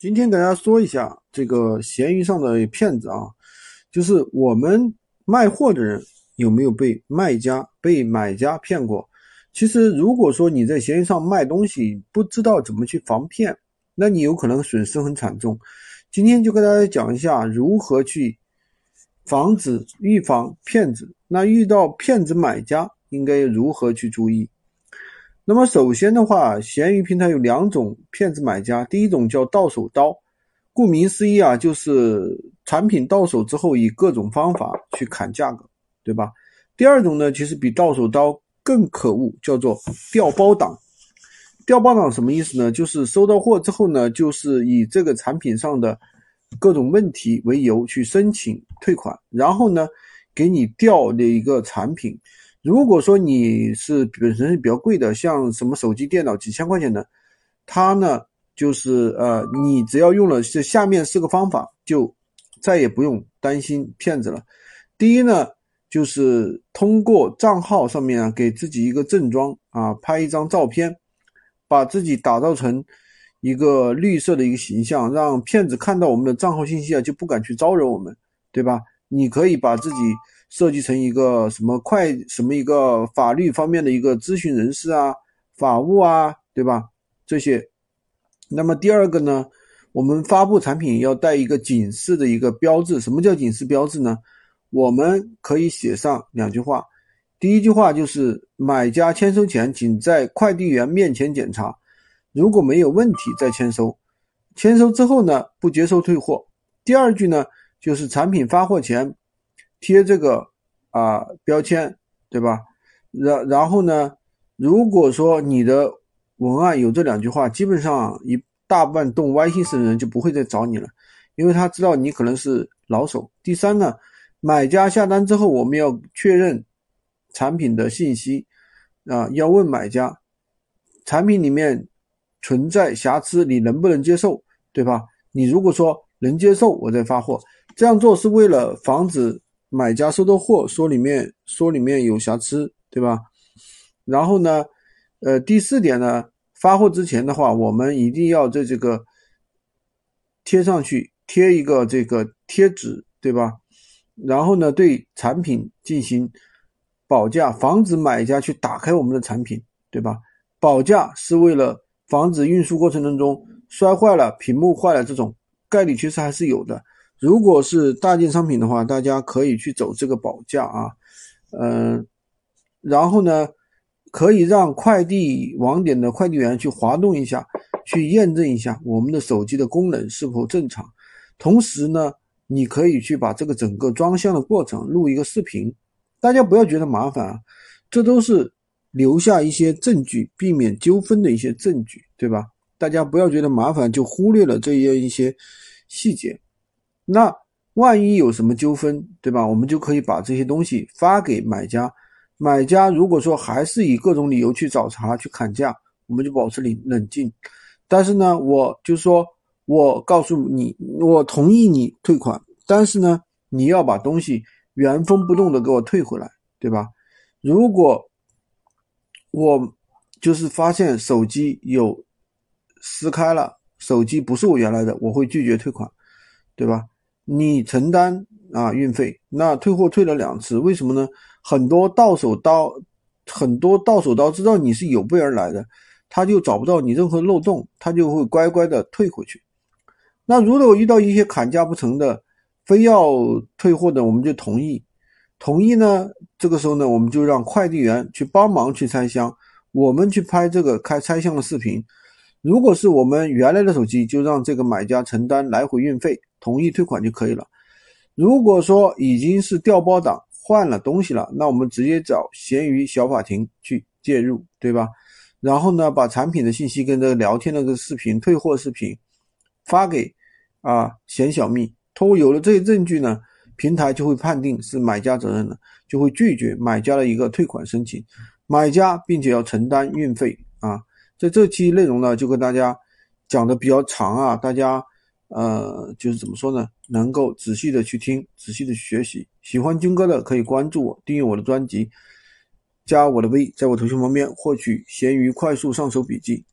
今天给大家说一下这个闲鱼上的骗子啊，就是我们卖货的人有没有被卖家、被买家骗过？其实，如果说你在闲鱼上卖东西，不知道怎么去防骗，那你有可能损失很惨重。今天就跟大家讲一下如何去防止、预防骗子。那遇到骗子买家，应该如何去注意？那么首先的话，闲鱼平台有两种骗子买家，第一种叫到手刀，顾名思义啊，就是产品到手之后以各种方法去砍价格，对吧？第二种呢，其实比到手刀更可恶，叫做调包党。调包党什么意思呢？就是收到货之后呢，就是以这个产品上的各种问题为由去申请退款，然后呢，给你调的一个产品。如果说你是本身是比较贵的，像什么手机、电脑几千块钱的，它呢就是呃，你只要用了这下面四个方法，就再也不用担心骗子了。第一呢，就是通过账号上面啊，给自己一个正装啊，拍一张照片，把自己打造成一个绿色的一个形象，让骗子看到我们的账号信息啊，就不敢去招惹我们，对吧？你可以把自己。设计成一个什么快什么一个法律方面的一个咨询人士啊，法务啊，对吧？这些。那么第二个呢，我们发布产品要带一个警示的一个标志。什么叫警示标志呢？我们可以写上两句话。第一句话就是买家签收前，请在快递员面前检查，如果没有问题再签收。签收之后呢，不接受退货。第二句呢，就是产品发货前。贴这个啊标签，对吧？然然后呢，如果说你的文案有这两句话，基本上一大半动歪心思的人就不会再找你了，因为他知道你可能是老手。第三呢，买家下单之后，我们要确认产品的信息啊，要问买家产品里面存在瑕疵，你能不能接受，对吧？你如果说能接受，我再发货。这样做是为了防止。买家收到货说里面说里面有瑕疵，对吧？然后呢，呃，第四点呢，发货之前的话，我们一定要在这个贴上去贴一个这个贴纸，对吧？然后呢，对产品进行保价，防止买家去打开我们的产品，对吧？保价是为了防止运输过程当中摔坏了、屏幕坏了这种概率，其实还是有的。如果是大件商品的话，大家可以去走这个保价啊，嗯，然后呢，可以让快递网点的快递员去滑动一下，去验证一下我们的手机的功能是否正常。同时呢，你可以去把这个整个装箱的过程录一个视频，大家不要觉得麻烦啊，这都是留下一些证据，避免纠纷的一些证据，对吧？大家不要觉得麻烦就忽略了这样一些细节。那万一有什么纠纷，对吧？我们就可以把这些东西发给买家。买家如果说还是以各种理由去找茬、去砍价，我们就保持冷冷静。但是呢，我就说，我告诉你，我同意你退款，但是呢，你要把东西原封不动的给我退回来，对吧？如果我就是发现手机有撕开了，手机不是我原来的，我会拒绝退款，对吧？你承担啊运费，那退货退了两次，为什么呢？很多到手刀，很多到手刀知道你是有备而来的，他就找不到你任何漏洞，他就会乖乖的退回去。那如果遇到一些砍价不成的，非要退货的，我们就同意。同意呢，这个时候呢，我们就让快递员去帮忙去拆箱，我们去拍这个开拆箱的视频。如果是我们原来的手机，就让这个买家承担来回运费。同意退款就可以了。如果说已经是调包党换了东西了，那我们直接找闲鱼小法庭去介入，对吧？然后呢，把产品的信息跟这个聊天的这个视频、退货视频发给啊闲小蜜。通过有了这些证据呢，平台就会判定是买家责任了，就会拒绝买家的一个退款申请。买家并且要承担运费啊。在这期内容呢，就跟大家讲的比较长啊，大家。呃，就是怎么说呢？能够仔细的去听，仔细的学习。喜欢军哥的可以关注我，订阅我的专辑，加我的 V，，在我头像旁边获取闲鱼快速上手笔记。